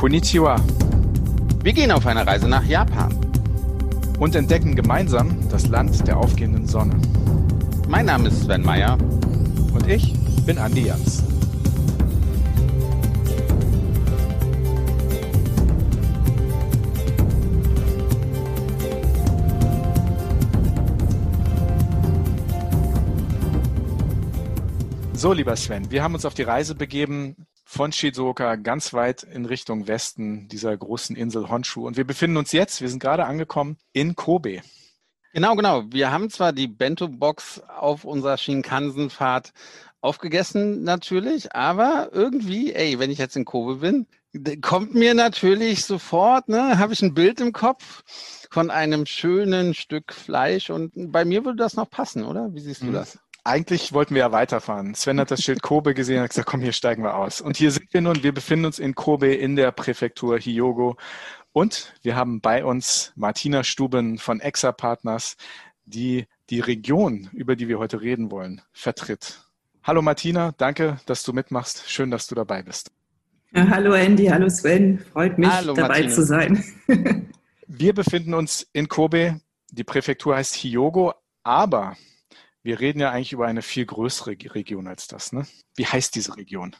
Konnichiwa. Wir gehen auf eine Reise nach Japan. Und entdecken gemeinsam das Land der aufgehenden Sonne. Mein Name ist Sven Meyer. Und ich bin Andi Jans. So, lieber Sven, wir haben uns auf die Reise begeben von Shizuoka ganz weit in Richtung Westen dieser großen Insel Honshu. Und wir befinden uns jetzt, wir sind gerade angekommen, in Kobe. Genau, genau. Wir haben zwar die Bento-Box auf unserer Shinkansen-Fahrt aufgegessen natürlich, aber irgendwie, ey, wenn ich jetzt in Kobe bin, kommt mir natürlich sofort, ne, habe ich ein Bild im Kopf von einem schönen Stück Fleisch und bei mir würde das noch passen, oder? Wie siehst du mhm. das? Eigentlich wollten wir ja weiterfahren. Sven hat das Schild Kobe gesehen und hat gesagt, komm, hier steigen wir aus. Und hier sind wir nun. Wir befinden uns in Kobe in der Präfektur Hyogo. Und wir haben bei uns Martina Stuben von Exa Partners, die die Region, über die wir heute reden wollen, vertritt. Hallo Martina, danke, dass du mitmachst. Schön, dass du dabei bist. Ja, hallo Andy, hallo Sven. Freut mich, hallo, dabei Martina. zu sein. wir befinden uns in Kobe. Die Präfektur heißt Hyogo, aber wir reden ja eigentlich über eine viel größere Region als das. Ne? Wie heißt diese Region?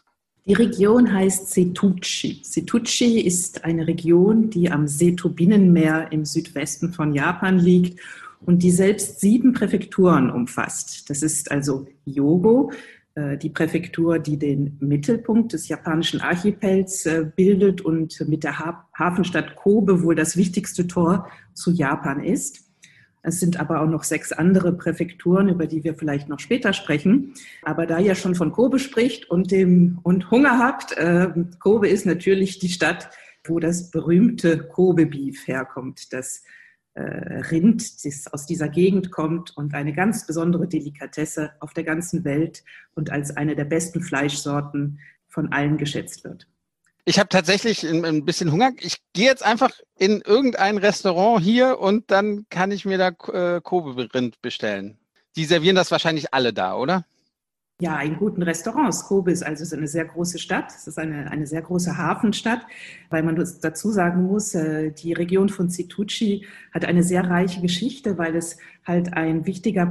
Die Region heißt Setuchi. Setuchi ist eine Region, die am Seto-Binnenmeer im Südwesten von Japan liegt und die selbst sieben Präfekturen umfasst. Das ist also Yogo, äh, die Präfektur, die den Mittelpunkt des japanischen Archipels äh, bildet und mit der Hafenstadt Kobe wohl das wichtigste Tor zu Japan ist. Es sind aber auch noch sechs andere Präfekturen, über die wir vielleicht noch später sprechen. Aber da ihr schon von Kobe spricht und, dem, und Hunger habt, äh, Kobe ist natürlich die Stadt, wo das berühmte Kobe-Beef herkommt. Das äh, Rind, das aus dieser Gegend kommt und eine ganz besondere Delikatesse auf der ganzen Welt und als eine der besten Fleischsorten von allen geschätzt wird. Ich habe tatsächlich ein, ein, bisschen Hunger. Ich gehe jetzt einfach in irgendein Restaurant hier und dann kann ich mir da äh, Kobe-Rind bestellen. Die servieren das wahrscheinlich alle da, oder? Ja, in guten Restaurants. Kobe ist also eine sehr große Stadt. Es ist eine, eine sehr große Hafenstadt, weil man dazu sagen muss, äh, die Region von Situcci hat eine sehr reiche Geschichte, weil es halt ein wichtiger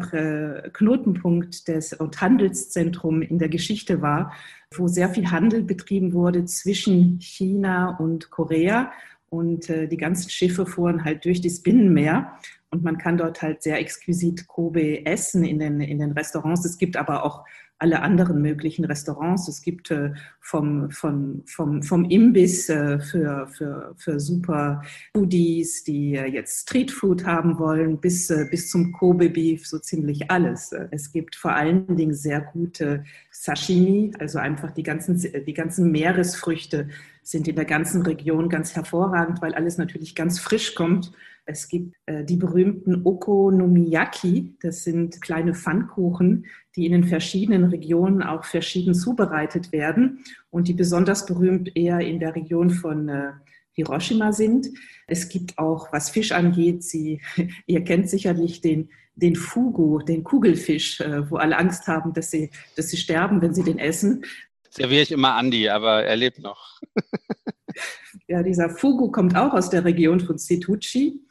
Knotenpunkt des und Handelszentrum in der Geschichte war, wo sehr viel Handel betrieben wurde zwischen China und Korea. Und äh, die ganzen Schiffe fuhren halt durch das Binnenmeer. Und man kann dort halt sehr exquisit Kobe essen in den, in den Restaurants. Es gibt aber auch alle anderen möglichen Restaurants. Es gibt äh, vom, vom, vom, vom Imbiss äh, für, für, für super Foodies, die äh, jetzt Streetfood haben wollen, bis, äh, bis zum Kobe Beef, so ziemlich alles. Es gibt vor allen Dingen sehr gute Sashimi, also einfach die ganzen, die ganzen Meeresfrüchte sind in der ganzen Region ganz hervorragend, weil alles natürlich ganz frisch kommt es gibt äh, die berühmten Okonomiyaki, das sind kleine Pfannkuchen, die in den verschiedenen Regionen auch verschieden zubereitet werden und die besonders berühmt eher in der Region von äh, Hiroshima sind. Es gibt auch, was Fisch angeht, Sie, ihr kennt sicherlich den, den Fugu, den Kugelfisch, äh, wo alle Angst haben, dass sie, dass sie sterben, wenn sie den essen. Serviere ich immer Andi, aber er lebt noch. ja, dieser Fugu kommt auch aus der Region von Setuchi.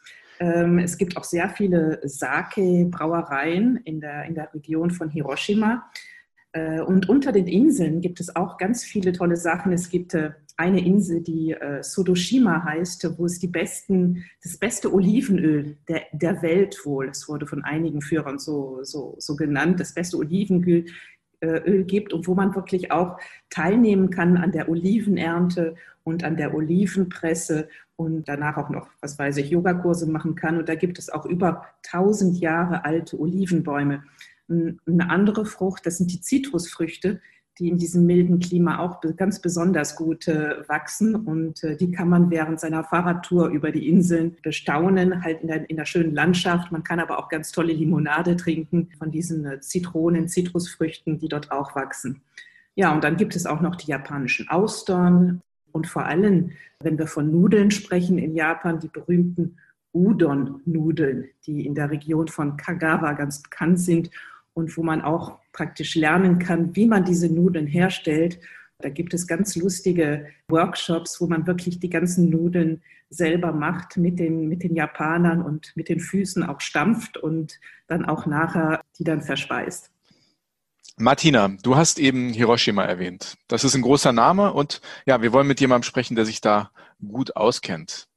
Ähm, es gibt auch sehr viele Sake-Brauereien in der, in der Region von Hiroshima. Äh, und unter den Inseln gibt es auch ganz viele tolle Sachen. Es gibt äh, eine Insel, die äh, Sodoshima heißt, wo es die besten, das beste Olivenöl der, der Welt wohl, es wurde von einigen Führern so, so, so genannt, das beste Olivenöl Öl gibt und wo man wirklich auch teilnehmen kann an der Olivenernte und an der Olivenpresse und danach auch noch, was weiß ich, Yogakurse machen kann. Und da gibt es auch über 1000 Jahre alte Olivenbäume. Eine andere Frucht, das sind die Zitrusfrüchte, die in diesem milden Klima auch ganz besonders gut äh, wachsen. Und äh, die kann man während seiner Fahrradtour über die Inseln bestaunen, halt in der, in der schönen Landschaft. Man kann aber auch ganz tolle Limonade trinken von diesen äh, Zitronen, Zitrusfrüchten, die dort auch wachsen. Ja, und dann gibt es auch noch die japanischen Austern, und vor allem, wenn wir von Nudeln sprechen in Japan, die berühmten Udon-Nudeln, die in der Region von Kagawa ganz bekannt sind und wo man auch praktisch lernen kann, wie man diese Nudeln herstellt. Da gibt es ganz lustige Workshops, wo man wirklich die ganzen Nudeln selber macht mit den, mit den Japanern und mit den Füßen auch stampft und dann auch nachher die dann verspeist. Martina, du hast eben Hiroshima erwähnt. Das ist ein großer Name und ja, wir wollen mit jemandem sprechen, der sich da gut auskennt.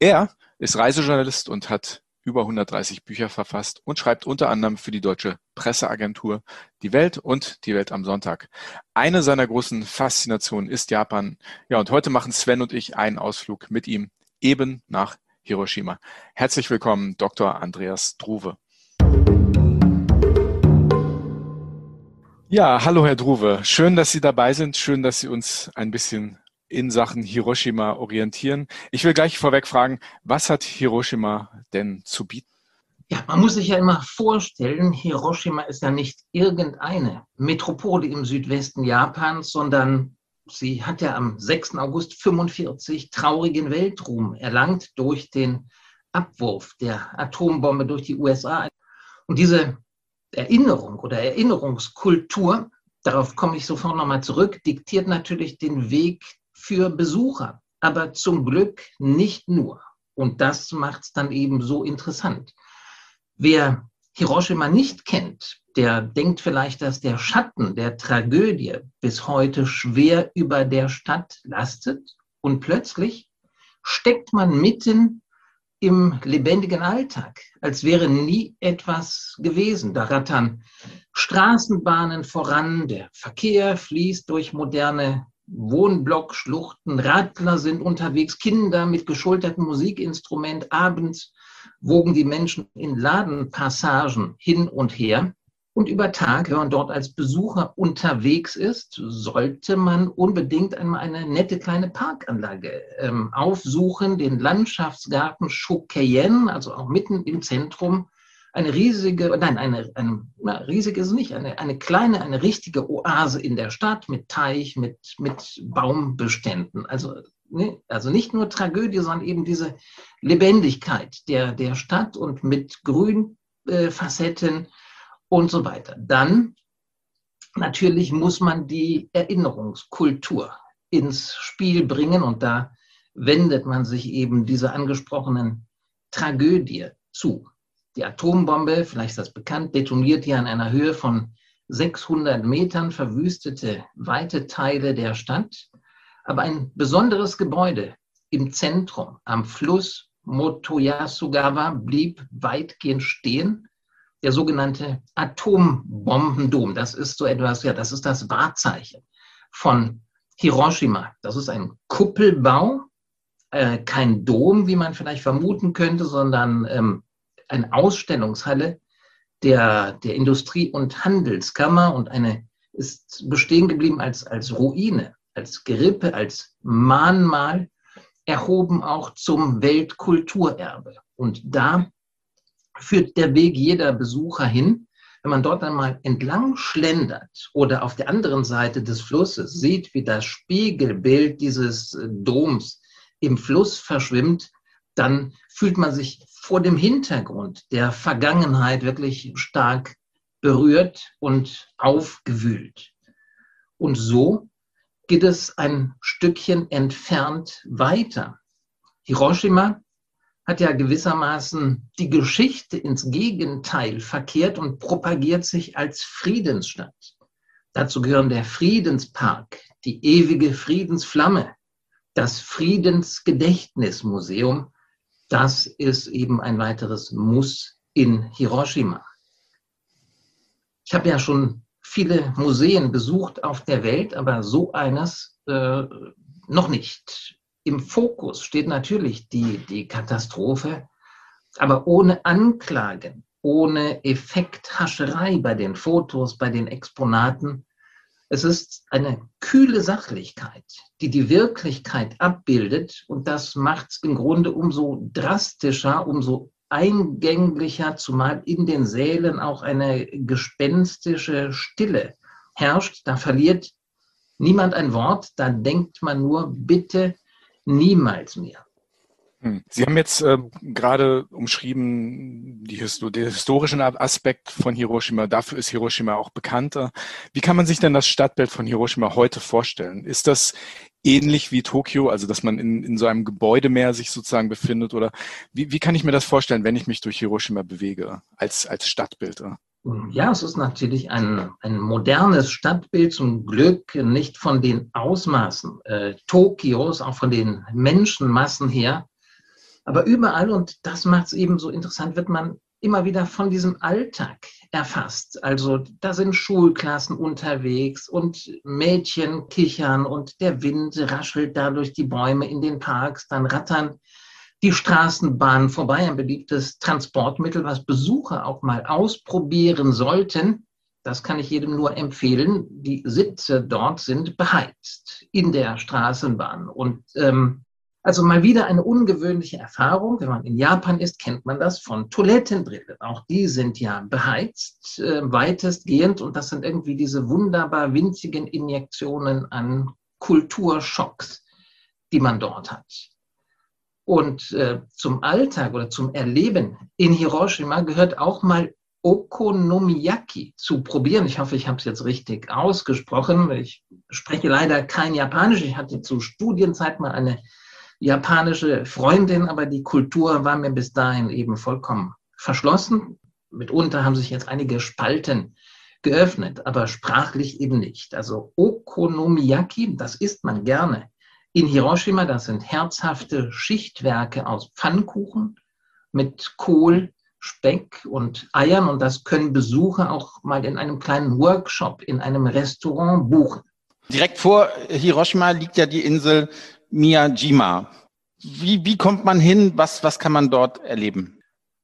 Er ist Reisejournalist und hat über 130 Bücher verfasst und schreibt unter anderem für die deutsche Presseagentur Die Welt und Die Welt am Sonntag. Eine seiner großen Faszinationen ist Japan. Ja, und heute machen Sven und ich einen Ausflug mit ihm eben nach Hiroshima. Herzlich willkommen, Dr. Andreas Druwe. Ja, hallo Herr Druwe. Schön, dass Sie dabei sind. Schön, dass Sie uns ein bisschen in Sachen Hiroshima orientieren. Ich will gleich vorweg fragen, was hat Hiroshima denn zu bieten? Ja, man muss sich ja immer vorstellen, Hiroshima ist ja nicht irgendeine Metropole im Südwesten Japans, sondern sie hat ja am 6. August 45 traurigen Weltruhm erlangt durch den Abwurf der Atombombe durch die USA. Und diese Erinnerung oder Erinnerungskultur, darauf komme ich sofort nochmal zurück, diktiert natürlich den Weg für Besucher, aber zum Glück nicht nur. Und das macht es dann eben so interessant. Wer Hiroshima nicht kennt, der denkt vielleicht, dass der Schatten der Tragödie bis heute schwer über der Stadt lastet und plötzlich steckt man mitten im lebendigen Alltag, als wäre nie etwas gewesen. Da rattern Straßenbahnen voran, der Verkehr fließt durch moderne Wohnblockschluchten, Radler sind unterwegs, Kinder mit geschultertem Musikinstrument, abends wogen die Menschen in Ladenpassagen hin und her. Und über Tag, wenn man dort als Besucher unterwegs ist, sollte man unbedingt einmal eine nette kleine Parkanlage ähm, aufsuchen, den Landschaftsgarten Chokeyen, also auch mitten im Zentrum eine riesige, nein, eine, eine na, riesig ist nicht, eine, eine kleine, eine richtige Oase in der Stadt mit Teich, mit, mit Baumbeständen. Also, ne, also nicht nur Tragödie, sondern eben diese Lebendigkeit der, der Stadt und mit Grünfacetten äh, und so weiter. Dann natürlich muss man die Erinnerungskultur ins Spiel bringen und da wendet man sich eben dieser angesprochenen Tragödie zu. Die Atombombe, vielleicht ist das bekannt, detoniert hier an einer Höhe von 600 Metern, verwüstete weite Teile der Stadt. Aber ein besonderes Gebäude im Zentrum, am Fluss Motoyasugawa, blieb weitgehend stehen. Der sogenannte Atombombendom, das ist so etwas, ja, das ist das Wahrzeichen von Hiroshima. Das ist ein Kuppelbau, äh, kein Dom, wie man vielleicht vermuten könnte, sondern ähm, eine Ausstellungshalle der, der Industrie- und Handelskammer und eine ist bestehen geblieben als, als Ruine, als Gerippe, als Mahnmal, erhoben auch zum Weltkulturerbe. Und da führt der Weg jeder Besucher hin. Wenn man dort einmal entlang schlendert oder auf der anderen Seite des Flusses sieht, wie das Spiegelbild dieses Doms im Fluss verschwimmt, dann fühlt man sich vor dem Hintergrund der Vergangenheit wirklich stark berührt und aufgewühlt. Und so geht es ein Stückchen entfernt weiter. Hiroshima hat ja gewissermaßen die Geschichte ins Gegenteil verkehrt und propagiert sich als Friedensstadt. Dazu gehören der Friedenspark, die ewige Friedensflamme, das Friedensgedächtnismuseum das ist eben ein weiteres Muss in Hiroshima. Ich habe ja schon viele Museen besucht auf der Welt, aber so eines äh, noch nicht. Im Fokus steht natürlich die, die Katastrophe, aber ohne Anklagen, ohne Effekthascherei bei den Fotos, bei den Exponaten, es ist eine kühle Sachlichkeit, die die Wirklichkeit abbildet und das macht es im Grunde umso drastischer, umso eingänglicher, zumal in den Sälen auch eine gespenstische Stille herrscht. Da verliert niemand ein Wort, da denkt man nur, bitte niemals mehr. Hm. Sie haben jetzt äh, gerade umschrieben die den historischen Aspekt von Hiroshima. Dafür ist Hiroshima auch bekannter. Wie kann man sich denn das Stadtbild von Hiroshima heute vorstellen? Ist das ähnlich wie Tokio, also dass man in, in so einem Gebäudemeer sich sozusagen befindet? Oder wie, wie kann ich mir das vorstellen, wenn ich mich durch Hiroshima bewege als, als Stadtbild? Ja, es ist natürlich ein, ein modernes Stadtbild, zum Glück nicht von den Ausmaßen äh, Tokios, auch von den Menschenmassen her. Aber überall, und das macht es eben so interessant, wird man immer wieder von diesem Alltag erfasst. Also da sind Schulklassen unterwegs und Mädchen kichern und der Wind raschelt da durch die Bäume in den Parks, dann rattern die Straßenbahnen vorbei, ein beliebtes Transportmittel, was Besucher auch mal ausprobieren sollten. Das kann ich jedem nur empfehlen. Die Sitze dort sind beheizt in der Straßenbahn. Und ähm, also mal wieder eine ungewöhnliche Erfahrung. Wenn man in Japan ist, kennt man das von Toilettenbrillen. Auch die sind ja beheizt, äh, weitestgehend. Und das sind irgendwie diese wunderbar winzigen Injektionen an Kulturschocks, die man dort hat. Und äh, zum Alltag oder zum Erleben in Hiroshima gehört auch mal Okonomiyaki zu probieren. Ich hoffe, ich habe es jetzt richtig ausgesprochen. Ich spreche leider kein Japanisch. Ich hatte zu Studienzeit mal eine japanische Freundin, aber die Kultur war mir bis dahin eben vollkommen verschlossen. Mitunter haben sich jetzt einige Spalten geöffnet, aber sprachlich eben nicht. Also Okonomiyaki, das isst man gerne in Hiroshima, das sind herzhafte Schichtwerke aus Pfannkuchen mit Kohl, Speck und Eiern und das können Besucher auch mal in einem kleinen Workshop in einem Restaurant buchen. Direkt vor Hiroshima liegt ja die Insel Miyajima. Wie, wie kommt man hin? Was, was kann man dort erleben?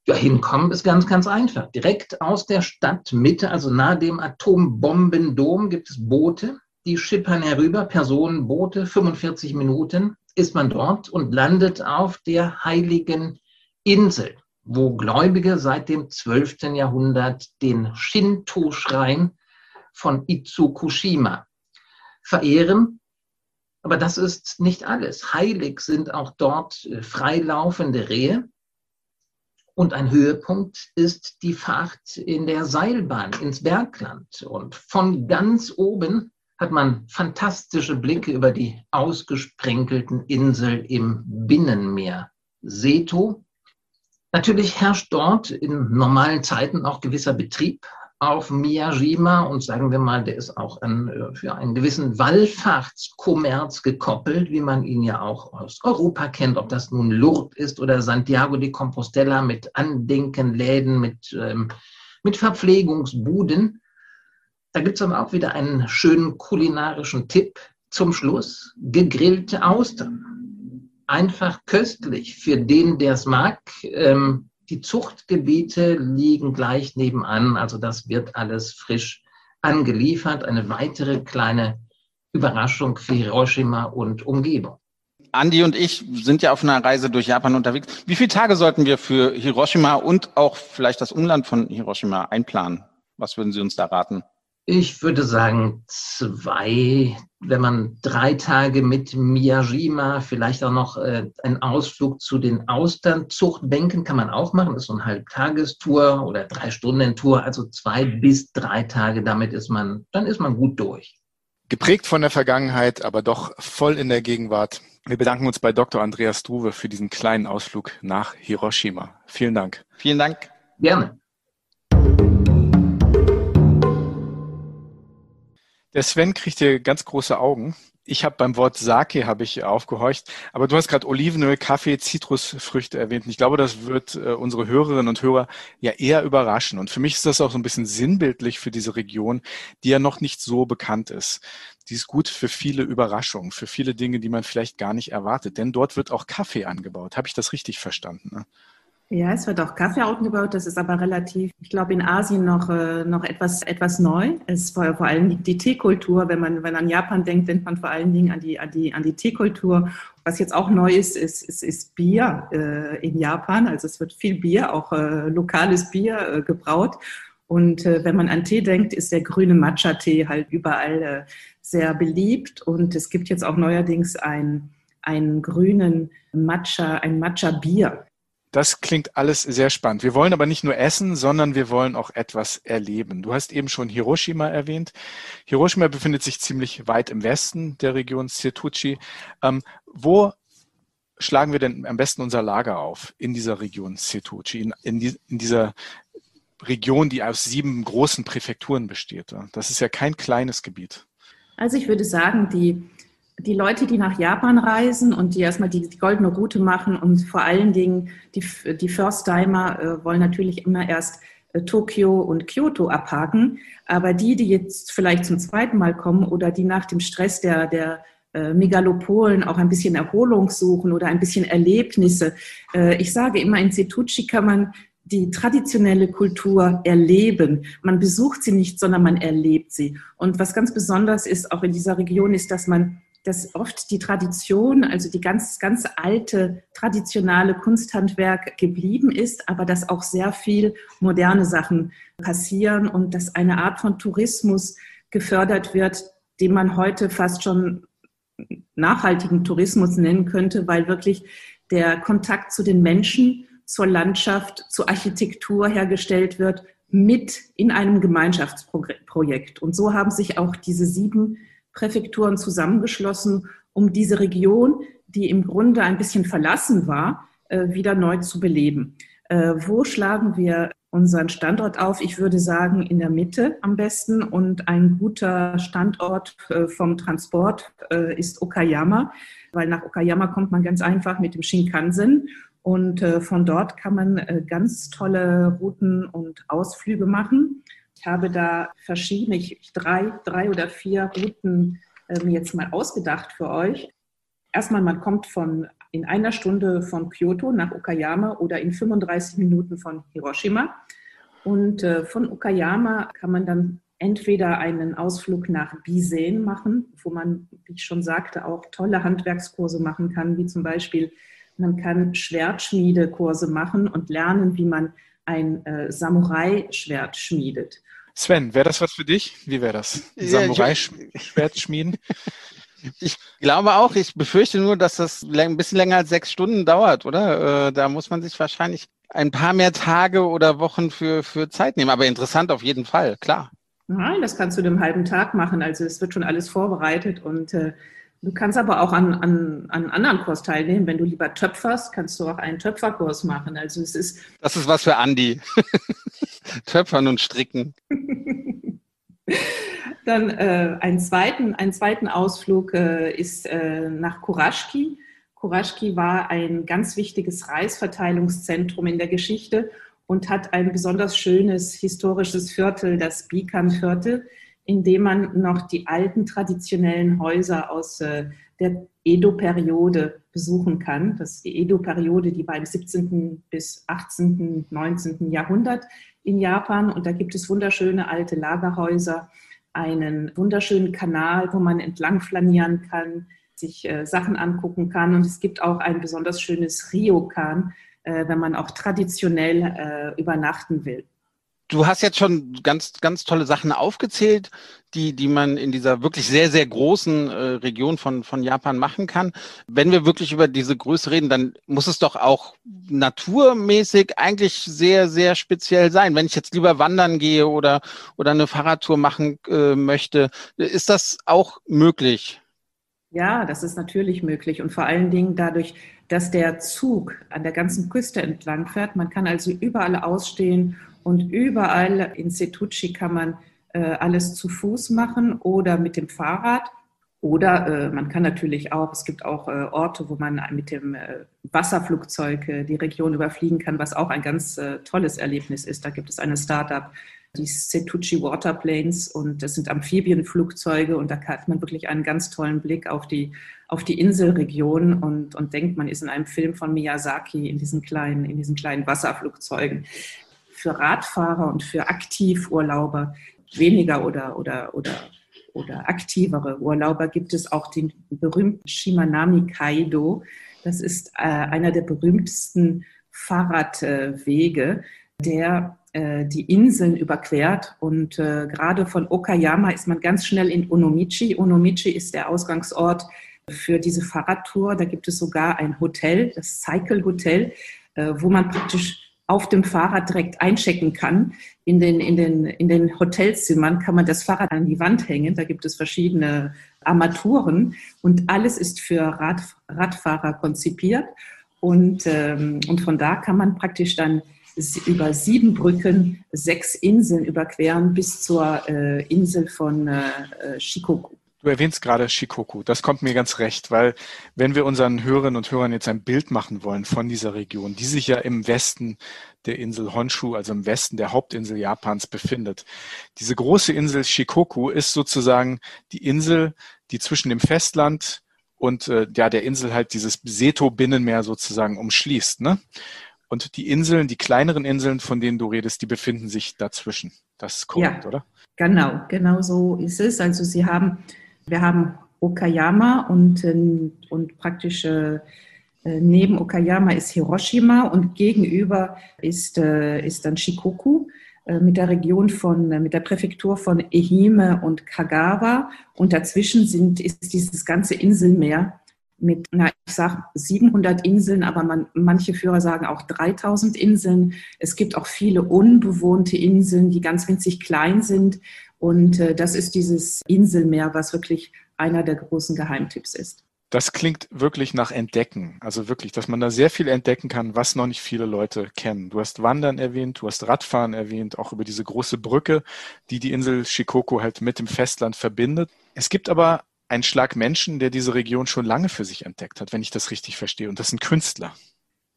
Ja, hinkommen ist ganz, ganz einfach. Direkt aus der Stadtmitte, also nahe dem Atombombendom, gibt es Boote, die schippern herüber, Personen, Boote, 45 Minuten ist man dort und landet auf der heiligen Insel, wo Gläubige seit dem 12. Jahrhundert den Shinto-Schrein von Itsukushima verehren. Aber das ist nicht alles. Heilig sind auch dort äh, freilaufende Rehe. Und ein Höhepunkt ist die Fahrt in der Seilbahn ins Bergland. Und von ganz oben hat man fantastische Blicke über die ausgesprenkelten Insel im Binnenmeer Seto. Natürlich herrscht dort in normalen Zeiten auch gewisser Betrieb auf Miyajima und sagen wir mal, der ist auch an, äh, für einen gewissen Wallfahrtskommerz gekoppelt, wie man ihn ja auch aus Europa kennt, ob das nun Lourdes ist oder Santiago de Compostela mit Andenkenläden, mit, ähm, mit Verpflegungsbuden. Da gibt es aber auch wieder einen schönen kulinarischen Tipp zum Schluss. Gegrillte Austern. Einfach köstlich für den, der es mag. Ähm, die Zuchtgebiete liegen gleich nebenan, also das wird alles frisch angeliefert. Eine weitere kleine Überraschung für Hiroshima und Umgebung. Andi und ich sind ja auf einer Reise durch Japan unterwegs. Wie viele Tage sollten wir für Hiroshima und auch vielleicht das Umland von Hiroshima einplanen? Was würden Sie uns da raten? Ich würde sagen zwei, wenn man drei Tage mit Miyajima, vielleicht auch noch äh, einen Ausflug zu den Austernzuchtbänken kann man auch machen. Das ist so eine Halbtagestour oder drei Stunden Tour, also zwei bis drei Tage. Damit ist man, dann ist man gut durch. Geprägt von der Vergangenheit, aber doch voll in der Gegenwart. Wir bedanken uns bei Dr. Andreas Struve für diesen kleinen Ausflug nach Hiroshima. Vielen Dank. Vielen Dank. Gerne. Der Sven kriegt hier ganz große Augen. Ich habe beim Wort Sake habe ich aufgehorcht, aber du hast gerade Olivenöl, Kaffee, Zitrusfrüchte erwähnt. Ich glaube, das wird äh, unsere Hörerinnen und Hörer ja eher überraschen. Und für mich ist das auch so ein bisschen sinnbildlich für diese Region, die ja noch nicht so bekannt ist. Die ist gut für viele Überraschungen, für viele Dinge, die man vielleicht gar nicht erwartet. Denn dort wird auch Kaffee angebaut. Habe ich das richtig verstanden? Ne? Ja, es wird auch Kaffee angebaut. Das ist aber relativ, ich glaube, in Asien noch, äh, noch etwas, etwas neu. Es ist vor, vor allem die Teekultur. Wenn man, wenn man an Japan denkt, denkt man vor allen Dingen an die, an die, an die Teekultur. Was jetzt auch neu ist, ist, ist, ist Bier äh, in Japan. Also es wird viel Bier, auch äh, lokales Bier äh, gebraut. Und äh, wenn man an Tee denkt, ist der grüne Matcha-Tee halt überall äh, sehr beliebt. Und es gibt jetzt auch neuerdings ein einen grünen Matcha, ein Matcha-Bier. Das klingt alles sehr spannend. Wir wollen aber nicht nur essen, sondern wir wollen auch etwas erleben. Du hast eben schon Hiroshima erwähnt. Hiroshima befindet sich ziemlich weit im Westen der Region Setouchi. Ähm, wo schlagen wir denn am besten unser Lager auf in dieser Region Setouchi, in, in, die, in dieser Region, die aus sieben großen Präfekturen besteht? Das ist ja kein kleines Gebiet. Also ich würde sagen, die die Leute, die nach Japan reisen und die erstmal die, die goldene Route machen und vor allen Dingen die, die First-Timer äh, wollen natürlich immer erst äh, Tokio und Kyoto abhaken. Aber die, die jetzt vielleicht zum zweiten Mal kommen oder die nach dem Stress der, der äh, Megalopolen auch ein bisschen Erholung suchen oder ein bisschen Erlebnisse. Äh, ich sage immer, in Setouchi kann man die traditionelle Kultur erleben. Man besucht sie nicht, sondern man erlebt sie. Und was ganz besonders ist, auch in dieser Region, ist, dass man dass oft die Tradition, also die ganz, ganz alte traditionelle Kunsthandwerk geblieben ist, aber dass auch sehr viel moderne Sachen passieren und dass eine Art von Tourismus gefördert wird, den man heute fast schon nachhaltigen Tourismus nennen könnte, weil wirklich der Kontakt zu den Menschen, zur Landschaft, zur Architektur hergestellt wird mit in einem Gemeinschaftsprojekt. Und so haben sich auch diese sieben Präfekturen zusammengeschlossen, um diese Region, die im Grunde ein bisschen verlassen war, äh, wieder neu zu beleben. Äh, wo schlagen wir unseren Standort auf? Ich würde sagen, in der Mitte am besten. Und ein guter Standort äh, vom Transport ist Okayama, weil nach Okayama kommt man ganz einfach mit dem Shinkansen. Und von dort kann man ganz tolle Routen und Ausflüge machen. Ich habe da verschiedene, ich, drei, drei oder vier Routen äh, jetzt mal ausgedacht für euch. Erstmal, man kommt von in einer Stunde von Kyoto nach Okayama oder in 35 Minuten von Hiroshima. Und äh, von Okayama kann man dann entweder einen Ausflug nach Bisen machen, wo man, wie ich schon sagte, auch tolle Handwerkskurse machen kann, wie zum Beispiel man kann Schwertschmiedekurse machen und lernen, wie man ein äh, Samurai-Schwert schmiedet. Sven, wäre das was für dich? Wie wäre das? Samurai-Schwert schmieden? Ich glaube auch, ich befürchte nur, dass das ein bisschen länger als sechs Stunden dauert, oder? Äh, da muss man sich wahrscheinlich ein paar mehr Tage oder Wochen für, für Zeit nehmen. Aber interessant auf jeden Fall, klar. Nein, das kannst du dem halben Tag machen. Also es wird schon alles vorbereitet und äh, du kannst aber auch an, an, an anderen Kurs teilnehmen. Wenn du lieber töpferst, kannst du auch einen Töpferkurs machen. Also es ist. Das ist was für Andi. Töpfern und Stricken. Dann äh, einen, zweiten, einen zweiten Ausflug äh, ist äh, nach Kuraschki. Kuraschki war ein ganz wichtiges Reisverteilungszentrum in der Geschichte und hat ein besonders schönes historisches Viertel, das Bikan-Viertel, in dem man noch die alten traditionellen Häuser aus äh, der Edo-Periode besuchen kann. Das ist die Edo-Periode, die beim 17. bis 18., 19. Jahrhundert in Japan. Und da gibt es wunderschöne alte Lagerhäuser, einen wunderschönen Kanal, wo man entlang flanieren kann, sich äh, Sachen angucken kann. Und es gibt auch ein besonders schönes Ryokan, äh, wenn man auch traditionell äh, übernachten will. Du hast jetzt schon ganz, ganz tolle Sachen aufgezählt, die, die man in dieser wirklich sehr, sehr großen äh, Region von, von Japan machen kann. Wenn wir wirklich über diese Größe reden, dann muss es doch auch naturmäßig eigentlich sehr, sehr speziell sein. Wenn ich jetzt lieber wandern gehe oder, oder eine Fahrradtour machen äh, möchte, ist das auch möglich? Ja, das ist natürlich möglich und vor allen Dingen dadurch, dass der Zug an der ganzen Küste entlang fährt. Man kann also überall ausstehen und überall in Setouchi kann man äh, alles zu Fuß machen oder mit dem Fahrrad. Oder äh, man kann natürlich auch, es gibt auch äh, Orte, wo man mit dem Wasserflugzeug die Region überfliegen kann, was auch ein ganz tolles Erlebnis ist. Da gibt es eine Startup, die Setouchi Waterplanes und das sind Amphibienflugzeuge und da hat man wirklich einen ganz tollen Blick auf die, auf die Inselregion und, und denkt, man ist in einem Film von Miyazaki in diesen kleinen, in diesen kleinen Wasserflugzeugen für Radfahrer und für Aktivurlauber weniger oder, oder, oder, oder aktivere Urlauber gibt es auch den berühmten Shimanami Kaido. Das ist äh, einer der berühmtesten Fahrradwege, der äh, die Inseln überquert. Und äh, gerade von Okayama ist man ganz schnell in Onomichi. Onomichi ist der Ausgangsort für diese Fahrradtour. Da gibt es sogar ein Hotel, das Cycle Hotel, äh, wo man praktisch auf dem Fahrrad direkt einchecken kann. In den, in, den, in den Hotelzimmern kann man das Fahrrad an die Wand hängen. Da gibt es verschiedene Armaturen und alles ist für Rad, Radfahrer konzipiert. Und, ähm, und von da kann man praktisch dann über sieben Brücken sechs Inseln überqueren bis zur äh, Insel von äh, äh Shikoku. Du erwähnst gerade Shikoku. Das kommt mir ganz recht, weil wenn wir unseren Hörerinnen und Hörern jetzt ein Bild machen wollen von dieser Region, die sich ja im Westen der Insel Honshu, also im Westen der Hauptinsel Japans befindet. Diese große Insel Shikoku ist sozusagen die Insel, die zwischen dem Festland und äh, ja, der Insel halt dieses Seto-Binnenmeer sozusagen umschließt. Ne? Und die Inseln, die kleineren Inseln, von denen du redest, die befinden sich dazwischen. Das ist korrekt, ja, oder? Genau, genau so ist es. Also sie haben wir haben Okayama und, ähm, und praktisch äh, neben Okayama ist Hiroshima und gegenüber ist, äh, ist dann Shikoku äh, mit der Region von, mit der Präfektur von Ehime und Kagawa und dazwischen sind, ist dieses ganze Inselmeer mit, na, ich sag 700 Inseln, aber man, manche Führer sagen auch 3000 Inseln. Es gibt auch viele unbewohnte Inseln, die ganz winzig klein sind und äh, das ist dieses Inselmeer, was wirklich einer der großen Geheimtipps ist. Das klingt wirklich nach Entdecken. Also wirklich, dass man da sehr viel entdecken kann, was noch nicht viele Leute kennen. Du hast Wandern erwähnt, du hast Radfahren erwähnt, auch über diese große Brücke, die die Insel Shikoku halt mit dem Festland verbindet. Es gibt aber einen Schlag Menschen, der diese Region schon lange für sich entdeckt hat, wenn ich das richtig verstehe. Und das sind Künstler.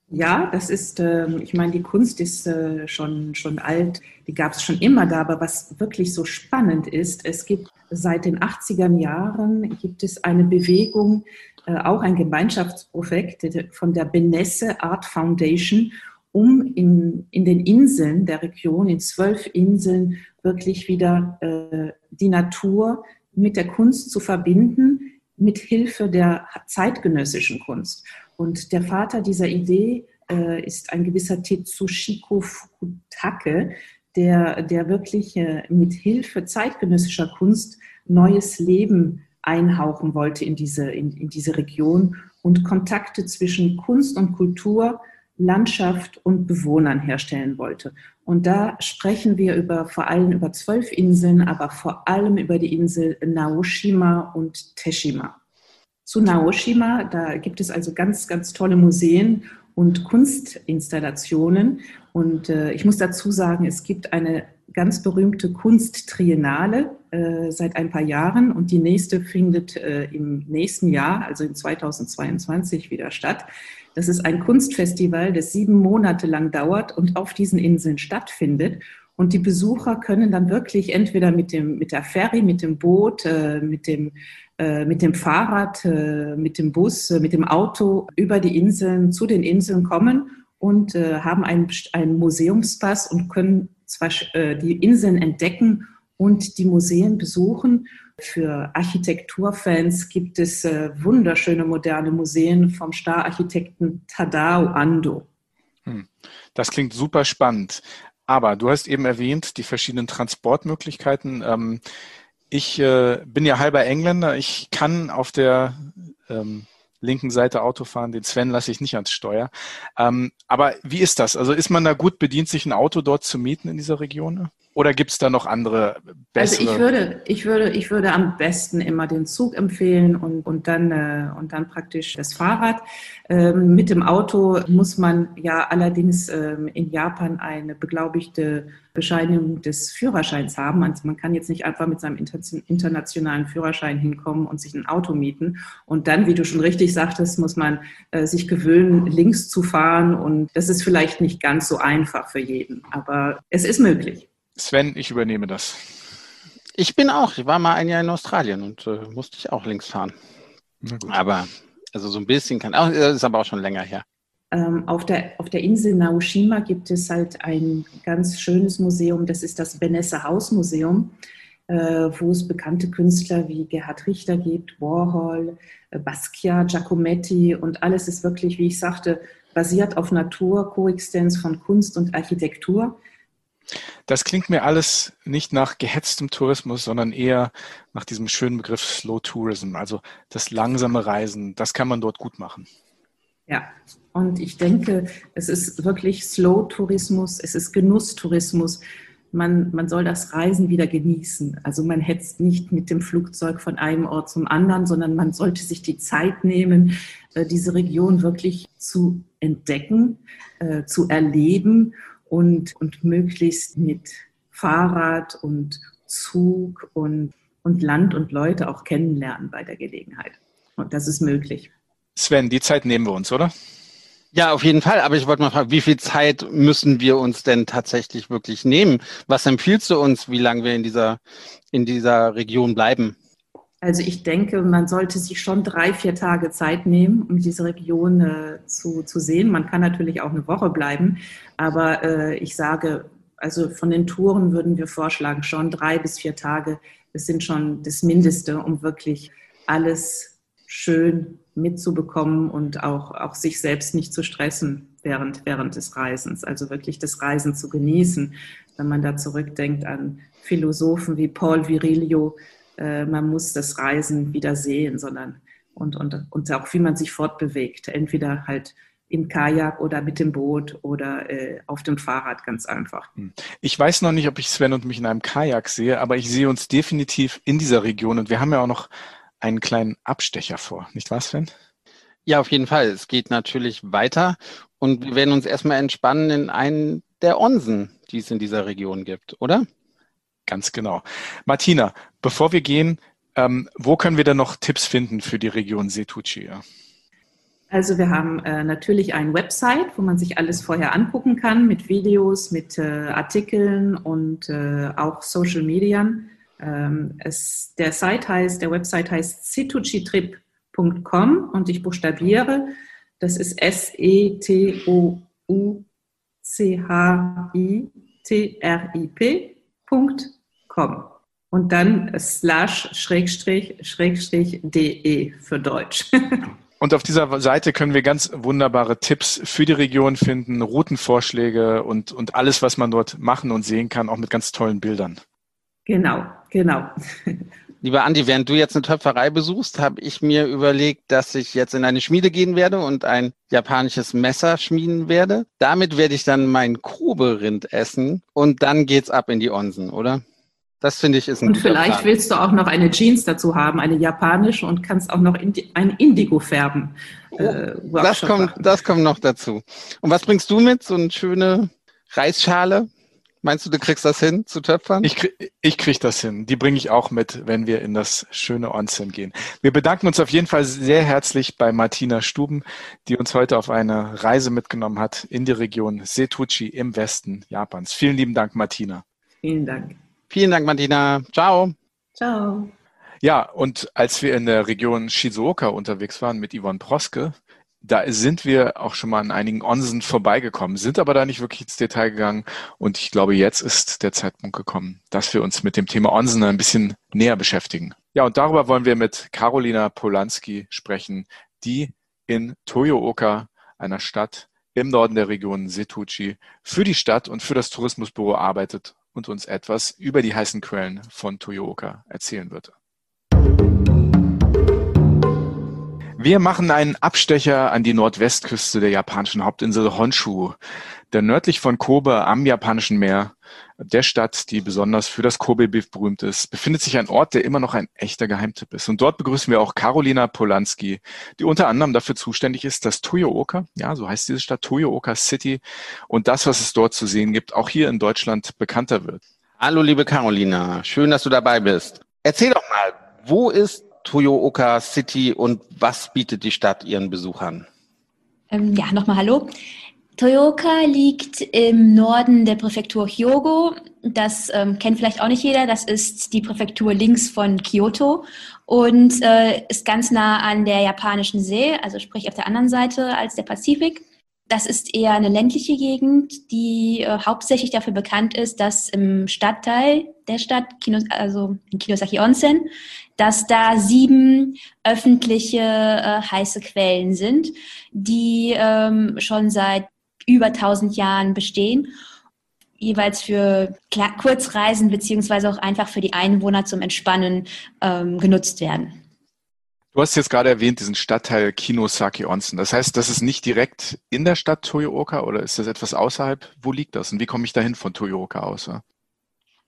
Ja, das ist, ähm, ich meine, die Kunst ist äh, schon, schon alt, die gab es schon immer da, aber was wirklich so spannend ist, es gibt seit den 80er Jahren gibt es eine Bewegung, äh, auch ein Gemeinschaftsprojekt von der Benesse Art Foundation, um in, in den Inseln der Region, in zwölf Inseln, wirklich wieder äh, die Natur mit der Kunst zu verbinden, mit Hilfe der zeitgenössischen Kunst. Und der Vater dieser Idee äh, ist ein gewisser Tetsushiko Fukutake, der, der wirklich äh, mit Hilfe zeitgenössischer Kunst neues Leben einhauchen wollte in diese, in, in diese Region und Kontakte zwischen Kunst und Kultur, Landschaft und Bewohnern herstellen wollte. Und da sprechen wir über, vor allem über zwölf Inseln, aber vor allem über die Insel Naoshima und Teshima zu Naoshima. Da gibt es also ganz, ganz tolle Museen und Kunstinstallationen. Und äh, ich muss dazu sagen, es gibt eine ganz berühmte Kunsttriennale äh, seit ein paar Jahren und die nächste findet äh, im nächsten Jahr, also in 2022, wieder statt. Das ist ein Kunstfestival, das sieben Monate lang dauert und auf diesen Inseln stattfindet. Und die Besucher können dann wirklich entweder mit, dem, mit der Ferry, mit dem Boot, äh, mit dem mit dem Fahrrad, äh, mit dem Bus, äh, mit dem Auto über die Inseln, zu den Inseln kommen und haben einen, Museumspass und können zwar die Inseln entdecken und die Museen besuchen. Für Architekturfans gibt es wunderschöne moderne Museen vom Stararchitekten Tadao Ando. Hm. Das klingt super spannend. Aber du hast eben erwähnt, die verschiedenen Transportmöglichkeiten. Ich äh, bin ja halber Engländer. Ich kann auf der ähm, linken Seite Auto fahren. Den Sven lasse ich nicht ans Steuer. Ähm, aber wie ist das? Also ist man da gut bedient, sich ein Auto dort zu mieten in dieser Region? Oder gibt es da noch andere bessere? Also ich würde, ich würde, ich würde am besten immer den Zug empfehlen und, und, dann, äh, und dann praktisch das Fahrrad. Ähm, mit dem Auto muss man ja allerdings ähm, in Japan eine beglaubigte Bescheinigung des Führerscheins haben. Also man kann jetzt nicht einfach mit seinem internationalen Führerschein hinkommen und sich ein Auto mieten. Und dann, wie du schon richtig sagtest, muss man äh, sich gewöhnen, links zu fahren. Und das ist vielleicht nicht ganz so einfach für jeden, aber es ist möglich. Sven, ich übernehme das. Ich bin auch. Ich war mal ein Jahr in Australien und äh, musste ich auch links fahren. Aber also so ein bisschen kann auch, ist aber auch schon länger her. Ähm, auf, der, auf der Insel Naoshima gibt es halt ein ganz schönes Museum, das ist das Benesse Haus Museum, äh, wo es bekannte Künstler wie Gerhard Richter gibt, Warhol, äh, Basquiat, Giacometti und alles ist wirklich, wie ich sagte, basiert auf Natur, Koexistenz von Kunst und Architektur. Das klingt mir alles nicht nach gehetztem Tourismus, sondern eher nach diesem schönen Begriff Slow Tourism, also das langsame Reisen. Das kann man dort gut machen. Ja, und ich denke, es ist wirklich Slow Tourismus, es ist Genusstourismus. Man, man soll das Reisen wieder genießen. Also man hetzt nicht mit dem Flugzeug von einem Ort zum anderen, sondern man sollte sich die Zeit nehmen, äh, diese Region wirklich zu entdecken, äh, zu erleben und, und möglichst mit Fahrrad und Zug und, und Land und Leute auch kennenlernen bei der Gelegenheit. Und das ist möglich. Sven, die Zeit nehmen wir uns, oder? Ja, auf jeden Fall. Aber ich wollte mal fragen, wie viel Zeit müssen wir uns denn tatsächlich wirklich nehmen? Was empfiehlst du uns, wie lange wir in dieser, in dieser Region bleiben? Also ich denke, man sollte sich schon drei, vier Tage Zeit nehmen, um diese Region äh, zu, zu sehen. Man kann natürlich auch eine Woche bleiben, aber äh, ich sage, also von den Touren würden wir vorschlagen, schon drei bis vier Tage. Das sind schon das Mindeste, um wirklich alles schön mitzubekommen und auch, auch sich selbst nicht zu stressen während, während des Reisens. Also wirklich das Reisen zu genießen. Wenn man da zurückdenkt an Philosophen wie Paul Virilio, äh, man muss das Reisen wieder sehen, sondern und, und, und auch wie man sich fortbewegt. Entweder halt im Kajak oder mit dem Boot oder äh, auf dem Fahrrad ganz einfach. Hm. Ich weiß noch nicht, ob ich Sven und mich in einem Kajak sehe, aber ich sehe uns definitiv in dieser Region und wir haben ja auch noch einen kleinen Abstecher vor, nicht wahr, Sven? Ja, auf jeden Fall. Es geht natürlich weiter und wir werden uns erstmal entspannen in einen der Onsen, die es in dieser Region gibt, oder? Ganz genau. Martina, bevor wir gehen, ähm, wo können wir denn noch Tipps finden für die Region Setuci? Also wir haben äh, natürlich eine Website, wo man sich alles vorher angucken kann mit Videos, mit äh, Artikeln und äh, auch Social Media. Ähm, es, der Site heißt, der Website heißt setucitrip.com und ich buchstabiere, das ist S-E-T-O-U-C-H-I-T-R-I-P.com com. Und dann slash schrägstrich schrägstrich de für Deutsch. Und auf dieser Seite können wir ganz wunderbare Tipps für die Region finden, Routenvorschläge und, und alles, was man dort machen und sehen kann, auch mit ganz tollen Bildern. Genau, genau. Lieber Andi, während du jetzt eine Töpferei besuchst, habe ich mir überlegt, dass ich jetzt in eine Schmiede gehen werde und ein japanisches Messer schmieden werde. Damit werde ich dann mein Kobe-Rind essen und dann geht's ab in die Onsen, oder? Das finde ich ist ein Und vielleicht Plan. willst du auch noch eine Jeans dazu haben, eine japanische und kannst auch noch Indi ein Indigo färben. Oh, äh, das, kommt, das kommt noch dazu. Und was bringst du mit? So eine schöne Reisschale? Meinst du, du kriegst das hin zu töpfern? Ich, krieg, ich krieg das hin. Die bringe ich auch mit, wenn wir in das schöne Onsen gehen. Wir bedanken uns auf jeden Fall sehr herzlich bei Martina Stuben, die uns heute auf eine Reise mitgenommen hat in die Region Setuchi im Westen Japans. Vielen lieben Dank, Martina. Vielen Dank. Vielen Dank, Martina. Ciao. Ciao. Ja, und als wir in der Region Shizuoka unterwegs waren mit Yvonne Proske, da sind wir auch schon mal an einigen Onsen vorbeigekommen, sind aber da nicht wirklich ins Detail gegangen. Und ich glaube, jetzt ist der Zeitpunkt gekommen, dass wir uns mit dem Thema Onsen ein bisschen näher beschäftigen. Ja, und darüber wollen wir mit Carolina Polanski sprechen, die in Toyooka, einer Stadt im Norden der Region Setuchi, für die Stadt und für das Tourismusbüro arbeitet und uns etwas über die heißen Quellen von Toyooka erzählen wird. Wir machen einen Abstecher an die Nordwestküste der japanischen Hauptinsel Honshu, der nördlich von Kobe am japanischen Meer, der Stadt, die besonders für das Kobe-Beef berühmt ist, befindet sich ein Ort, der immer noch ein echter Geheimtipp ist. Und dort begrüßen wir auch Carolina Polanski, die unter anderem dafür zuständig ist, dass Toyooka, ja, so heißt diese Stadt, Toyooka City und das, was es dort zu sehen gibt, auch hier in Deutschland bekannter wird. Hallo, liebe Carolina. Schön, dass du dabei bist. Erzähl doch mal, wo ist Toyooka City und was bietet die Stadt ihren Besuchern? Ähm, ja, nochmal Hallo. Toyooka liegt im Norden der Präfektur Hyogo. Das ähm, kennt vielleicht auch nicht jeder. Das ist die Präfektur links von Kyoto und äh, ist ganz nah an der japanischen See, also sprich auf der anderen Seite als der Pazifik. Das ist eher eine ländliche Gegend, die äh, hauptsächlich dafür bekannt ist, dass im Stadtteil der Stadt, Kino, also in Kinosaki Onsen, dass da sieben öffentliche äh, heiße Quellen sind, die ähm, schon seit über 1000 Jahren bestehen. jeweils für Kurzreisen beziehungsweise auch einfach für die Einwohner zum Entspannen ähm, genutzt werden. Du hast jetzt gerade erwähnt, diesen Stadtteil Kinosaki Onsen. Das heißt, das ist nicht direkt in der Stadt Toyooka oder ist das etwas außerhalb? Wo liegt das und wie komme ich dahin von Toyooka aus?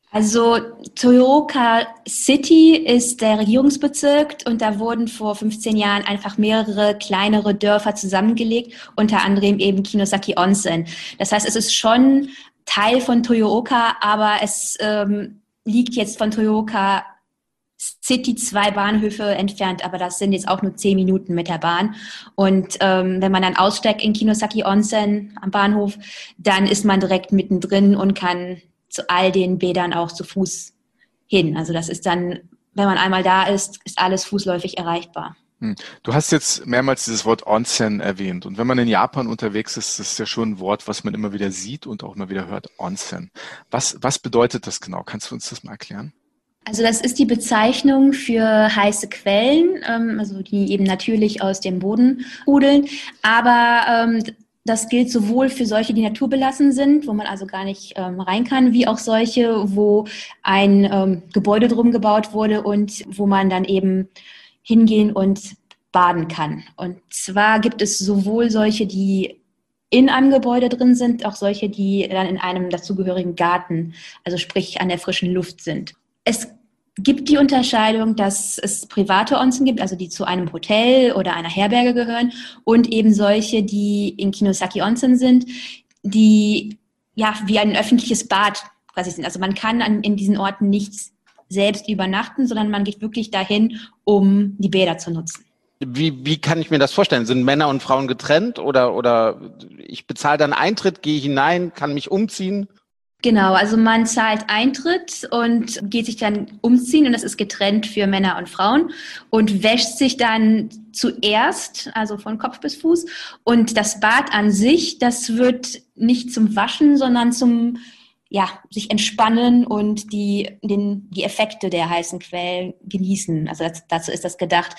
Also Toyooka City ist der Regierungsbezirk und da wurden vor 15 Jahren einfach mehrere kleinere Dörfer zusammengelegt, unter anderem eben Kinosaki Onsen. Das heißt, es ist schon Teil von Toyooka, aber es ähm, liegt jetzt von Toyooka City zwei Bahnhöfe entfernt, aber das sind jetzt auch nur zehn Minuten mit der Bahn. Und ähm, wenn man dann aussteigt in Kinosaki Onsen am Bahnhof, dann ist man direkt mittendrin und kann zu all den Bädern auch zu Fuß hin. Also das ist dann, wenn man einmal da ist, ist alles fußläufig erreichbar. Hm. Du hast jetzt mehrmals dieses Wort Onsen erwähnt. Und wenn man in Japan unterwegs ist, ist das ja schon ein Wort, was man immer wieder sieht und auch immer wieder hört. Onsen. Was, was bedeutet das genau? Kannst du uns das mal erklären? Also das ist die Bezeichnung für heiße Quellen, ähm, also die eben natürlich aus dem Boden rudeln. Aber ähm, das gilt sowohl für solche, die naturbelassen sind, wo man also gar nicht ähm, rein kann, wie auch solche, wo ein ähm, Gebäude drum gebaut wurde und wo man dann eben hingehen und baden kann. Und zwar gibt es sowohl solche, die in einem Gebäude drin sind, auch solche, die dann in einem dazugehörigen Garten, also sprich an der frischen Luft sind. Es gibt die Unterscheidung, dass es private Onsen gibt, also die zu einem Hotel oder einer Herberge gehören und eben solche, die in Kinosaki Onsen sind, die ja wie ein öffentliches Bad quasi sind. Also man kann an, in diesen Orten nicht selbst übernachten, sondern man geht wirklich dahin, um die Bäder zu nutzen. Wie, wie kann ich mir das vorstellen? Sind Männer und Frauen getrennt oder, oder ich bezahle dann Eintritt, gehe hinein, kann mich umziehen? Genau, also man zahlt Eintritt und geht sich dann umziehen und das ist getrennt für Männer und Frauen und wäscht sich dann zuerst, also von Kopf bis Fuß. Und das Bad an sich, das wird nicht zum Waschen, sondern zum ja, sich entspannen und die, den, die Effekte der heißen Quellen genießen. Also das, dazu ist das gedacht.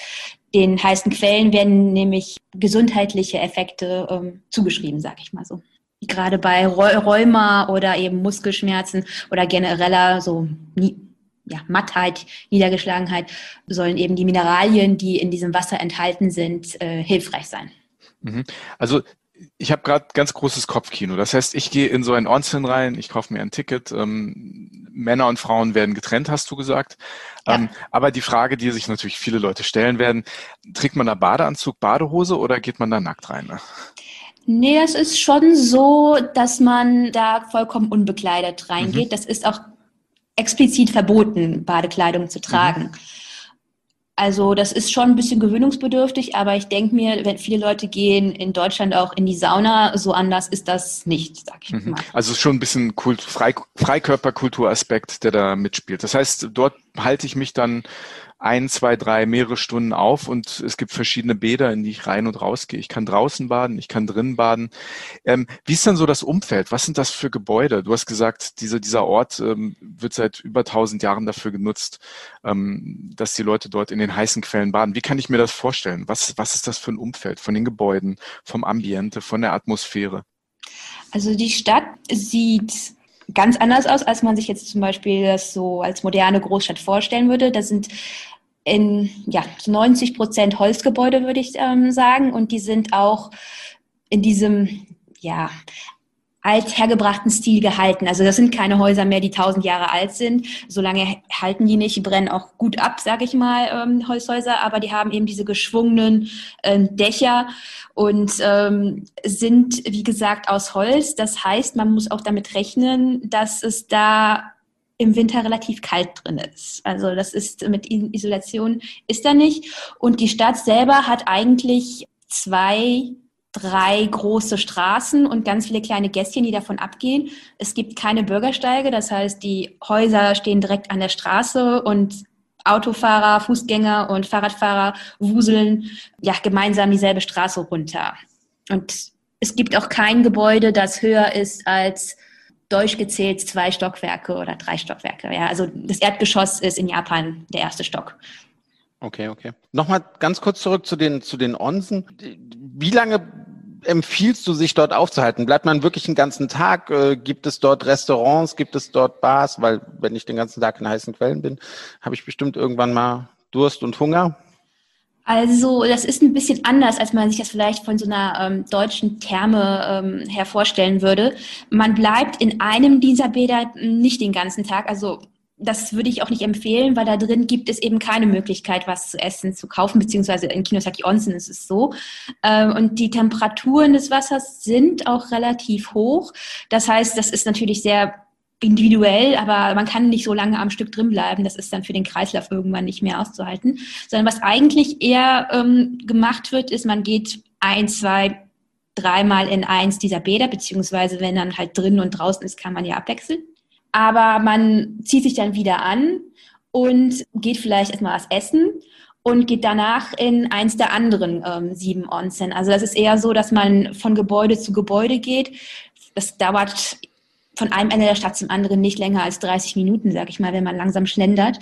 Den heißen Quellen werden nämlich gesundheitliche Effekte ähm, zugeschrieben, sag ich mal so gerade bei Rheuma oder eben Muskelschmerzen oder genereller so ja, Mattheit, Niedergeschlagenheit, sollen eben die Mineralien, die in diesem Wasser enthalten sind, äh, hilfreich sein. Mhm. Also ich habe gerade ganz großes Kopfkino. Das heißt, ich gehe in so ein Onsen rein, ich kaufe mir ein Ticket. Ähm, Männer und Frauen werden getrennt, hast du gesagt. Ja. Ähm, aber die Frage, die sich natürlich viele Leute stellen werden, trägt man da Badeanzug, Badehose oder geht man da nackt rein? Ne? Nee, es ist schon so, dass man da vollkommen unbekleidet reingeht. Mhm. Das ist auch explizit verboten, Badekleidung zu tragen. Mhm. Also das ist schon ein bisschen gewöhnungsbedürftig, aber ich denke mir, wenn viele Leute gehen in Deutschland auch in die Sauna, so anders ist das nicht, sag ich mhm. mal. Also schon ein bisschen Kult, Frei, Freikörperkulturaspekt, der da mitspielt. Das heißt, dort halte ich mich dann ein, zwei, drei, mehrere Stunden auf und es gibt verschiedene Bäder, in die ich rein und raus gehe. Ich kann draußen baden, ich kann drinnen baden. Ähm, wie ist dann so das Umfeld? Was sind das für Gebäude? Du hast gesagt, diese, dieser Ort ähm, wird seit über tausend Jahren dafür genutzt, ähm, dass die Leute dort in den heißen Quellen baden. Wie kann ich mir das vorstellen? Was, was ist das für ein Umfeld von den Gebäuden, vom Ambiente, von der Atmosphäre? Also die Stadt sieht ganz anders aus, als man sich jetzt zum Beispiel das so als moderne Großstadt vorstellen würde. Das sind in ja, 90 Prozent Holzgebäude, würde ich ähm, sagen. Und die sind auch in diesem ja, althergebrachten Stil gehalten. Also das sind keine Häuser mehr, die tausend Jahre alt sind. Solange halten die nicht, brennen auch gut ab, sage ich mal, ähm, Holzhäuser. Aber die haben eben diese geschwungenen ähm, Dächer und ähm, sind, wie gesagt, aus Holz. Das heißt, man muss auch damit rechnen, dass es da im Winter relativ kalt drin ist. Also das ist mit Isolation ist da nicht. Und die Stadt selber hat eigentlich zwei drei große Straßen und ganz viele kleine Gässchen, die davon abgehen. Es gibt keine Bürgersteige, das heißt, die Häuser stehen direkt an der Straße und Autofahrer, Fußgänger und Fahrradfahrer wuseln ja gemeinsam dieselbe Straße runter. Und es gibt auch kein Gebäude, das höher ist als durchgezählt zwei Stockwerke oder drei Stockwerke. Ja, also das Erdgeschoss ist in Japan der erste Stock. Okay, okay. Nochmal ganz kurz zurück zu den, zu den Onsen. Wie lange empfiehlst du, sich dort aufzuhalten? Bleibt man wirklich den ganzen Tag? Äh, gibt es dort Restaurants? Gibt es dort Bars? Weil wenn ich den ganzen Tag in heißen Quellen bin, habe ich bestimmt irgendwann mal Durst und Hunger. Also das ist ein bisschen anders, als man sich das vielleicht von so einer ähm, deutschen Therme ähm, her vorstellen würde. Man bleibt in einem dieser Bäder nicht den ganzen Tag. Also das würde ich auch nicht empfehlen, weil da drin gibt es eben keine Möglichkeit, was zu essen, zu kaufen, beziehungsweise in Kinosaki Onsen ist es so. Ähm, und die Temperaturen des Wassers sind auch relativ hoch. Das heißt, das ist natürlich sehr individuell, aber man kann nicht so lange am Stück drin bleiben. Das ist dann für den Kreislauf irgendwann nicht mehr auszuhalten. Sondern was eigentlich eher ähm, gemacht wird, ist, man geht ein, zwei, dreimal in eins dieser Bäder, beziehungsweise wenn dann halt drin und draußen ist, kann man ja abwechseln. Aber man zieht sich dann wieder an und geht vielleicht erstmal was essen und geht danach in eins der anderen ähm, sieben Onsen. Also das ist eher so, dass man von Gebäude zu Gebäude geht. Das dauert von einem Ende der Stadt zum anderen nicht länger als 30 Minuten, sag ich mal, wenn man langsam schlendert.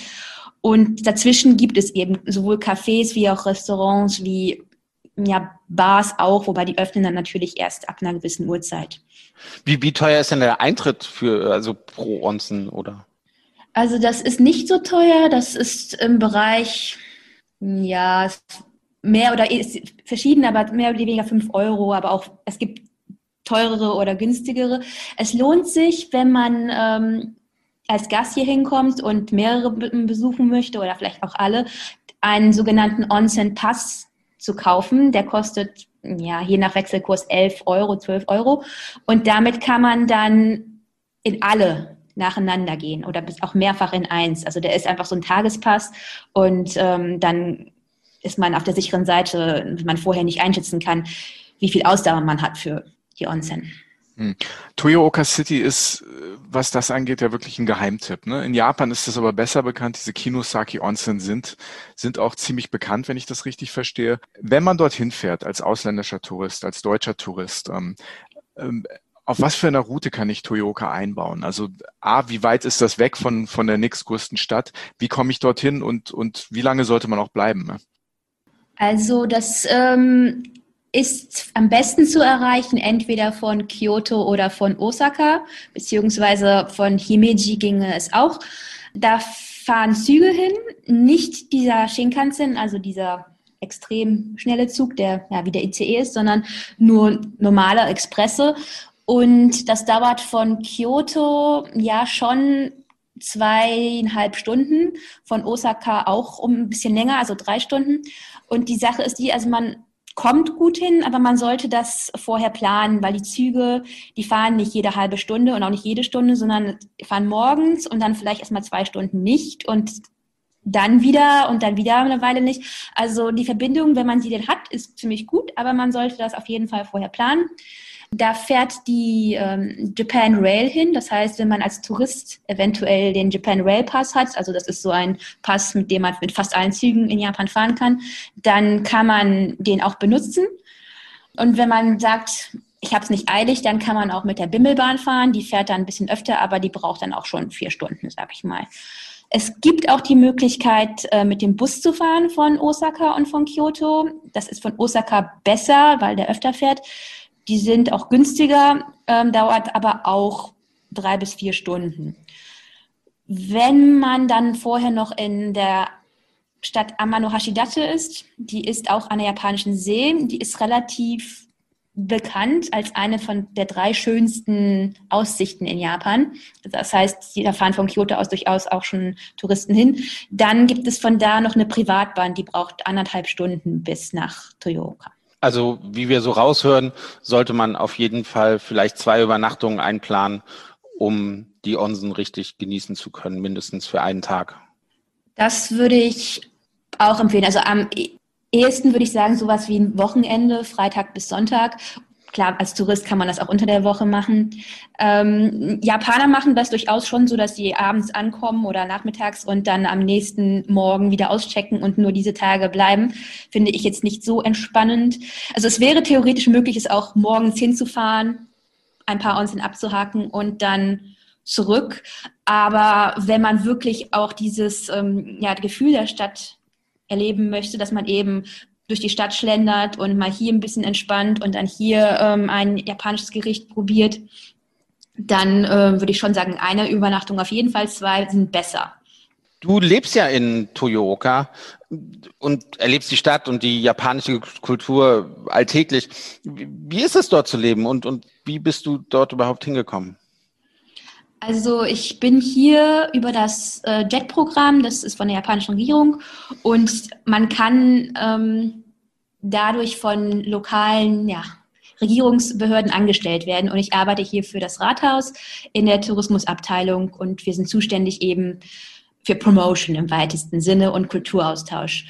Und dazwischen gibt es eben sowohl Cafés wie auch Restaurants wie ja, Bars auch, wobei die öffnen dann natürlich erst ab einer gewissen Uhrzeit. Wie, wie teuer ist denn der Eintritt für, also pro Onsen oder? Also das ist nicht so teuer, das ist im Bereich, ja, mehr oder verschieden, aber mehr oder weniger fünf Euro, aber auch, es gibt teurere oder günstigere. Es lohnt sich, wenn man ähm, als Gast hier hinkommt und mehrere besuchen möchte oder vielleicht auch alle, einen sogenannten Onsen-Pass zu kaufen. Der kostet ja je nach Wechselkurs 11 Euro, 12 Euro. Und damit kann man dann in alle nacheinander gehen oder bis auch mehrfach in eins. Also der ist einfach so ein Tagespass und ähm, dann ist man auf der sicheren Seite, wenn man vorher nicht einschätzen kann, wie viel Ausdauer man hat für die Onsen. Hm. Toyooka City ist, was das angeht, ja wirklich ein Geheimtipp. Ne? In Japan ist das aber besser bekannt. Diese Kinosaki Onsen sind, sind auch ziemlich bekannt, wenn ich das richtig verstehe. Wenn man dorthin fährt, als ausländischer Tourist, als deutscher Tourist, ähm, ähm, auf was für einer Route kann ich Toyooka einbauen? Also A, wie weit ist das weg von, von der nächstgrößten Stadt? Wie komme ich dorthin und, und wie lange sollte man auch bleiben? Ne? Also das ähm, ist am besten zu erreichen, entweder von Kyoto oder von Osaka, beziehungsweise von Himeji ginge es auch. Da fahren Züge hin, nicht dieser Shinkansen, also dieser extrem schnelle Zug, der ja wie der ICE ist, sondern nur normale Expresse. Und das dauert von Kyoto ja schon zweieinhalb Stunden, von Osaka auch um ein bisschen länger, also drei Stunden. Und die Sache ist die, also man kommt gut hin, aber man sollte das vorher planen, weil die Züge, die fahren nicht jede halbe Stunde und auch nicht jede Stunde, sondern fahren morgens und dann vielleicht erstmal zwei Stunden nicht und dann wieder und dann wieder eine Weile nicht. Also die Verbindung, wenn man sie denn hat, ist ziemlich gut, aber man sollte das auf jeden Fall vorher planen. Da fährt die ähm, Japan Rail hin. Das heißt, wenn man als Tourist eventuell den Japan Rail Pass hat, also das ist so ein Pass, mit dem man mit fast allen Zügen in Japan fahren kann, dann kann man den auch benutzen. Und wenn man sagt, ich habe es nicht eilig, dann kann man auch mit der Bimmelbahn fahren. Die fährt dann ein bisschen öfter, aber die braucht dann auch schon vier Stunden, sag ich mal. Es gibt auch die Möglichkeit, äh, mit dem Bus zu fahren von Osaka und von Kyoto. Das ist von Osaka besser, weil der öfter fährt. Die sind auch günstiger, ähm, dauert aber auch drei bis vier Stunden. Wenn man dann vorher noch in der Stadt Amano Hashidate ist, die ist auch an der japanischen See, die ist relativ bekannt als eine von der drei schönsten Aussichten in Japan. Das heißt, da fahren von Kyoto aus durchaus auch schon Touristen hin. Dann gibt es von da noch eine Privatbahn, die braucht anderthalb Stunden bis nach Toyooka. Also wie wir so raushören, sollte man auf jeden Fall vielleicht zwei Übernachtungen einplanen, um die Onsen richtig genießen zu können, mindestens für einen Tag. Das würde ich auch empfehlen. Also am ehesten würde ich sagen, sowas wie ein Wochenende, Freitag bis Sonntag Klar, als Tourist kann man das auch unter der Woche machen. Ähm, Japaner machen das durchaus schon so, dass sie abends ankommen oder nachmittags und dann am nächsten Morgen wieder auschecken und nur diese Tage bleiben. Finde ich jetzt nicht so entspannend. Also es wäre theoretisch möglich, es auch morgens hinzufahren, ein paar Onsen abzuhaken und dann zurück. Aber wenn man wirklich auch dieses ähm, ja, Gefühl der Stadt erleben möchte, dass man eben durch die Stadt schlendert und mal hier ein bisschen entspannt und dann hier ähm, ein japanisches Gericht probiert, dann äh, würde ich schon sagen, eine Übernachtung auf jeden Fall, zwei sind besser. Du lebst ja in Toyooka und erlebst die Stadt und die japanische Kultur alltäglich. Wie ist es dort zu leben und, und wie bist du dort überhaupt hingekommen? Also ich bin hier über das äh, JET-Programm, das ist von der japanischen Regierung. Und man kann ähm, dadurch von lokalen ja, Regierungsbehörden angestellt werden. Und ich arbeite hier für das Rathaus in der Tourismusabteilung. Und wir sind zuständig eben für Promotion im weitesten Sinne und Kulturaustausch.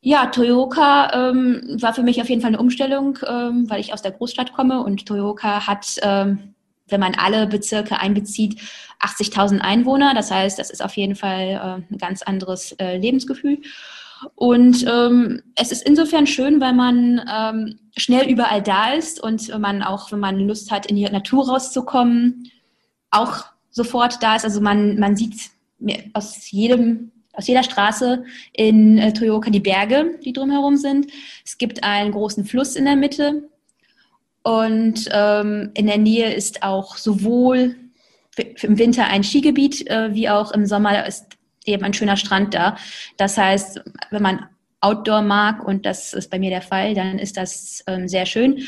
Ja, Toyoka ähm, war für mich auf jeden Fall eine Umstellung, ähm, weil ich aus der Großstadt komme. Und Toyoka hat ähm, wenn man alle Bezirke einbezieht, 80.000 Einwohner. Das heißt, das ist auf jeden Fall äh, ein ganz anderes äh, Lebensgefühl. Und ähm, es ist insofern schön, weil man ähm, schnell überall da ist und man auch, wenn man Lust hat, in die Natur rauszukommen, auch sofort da ist. Also man, man sieht aus jedem aus jeder Straße in äh, Toyoka die Berge, die drumherum sind. Es gibt einen großen Fluss in der Mitte, und ähm, in der Nähe ist auch sowohl im Winter ein Skigebiet, äh, wie auch im Sommer ist eben ein schöner Strand da. Das heißt, wenn man Outdoor mag, und das ist bei mir der Fall, dann ist das ähm, sehr schön.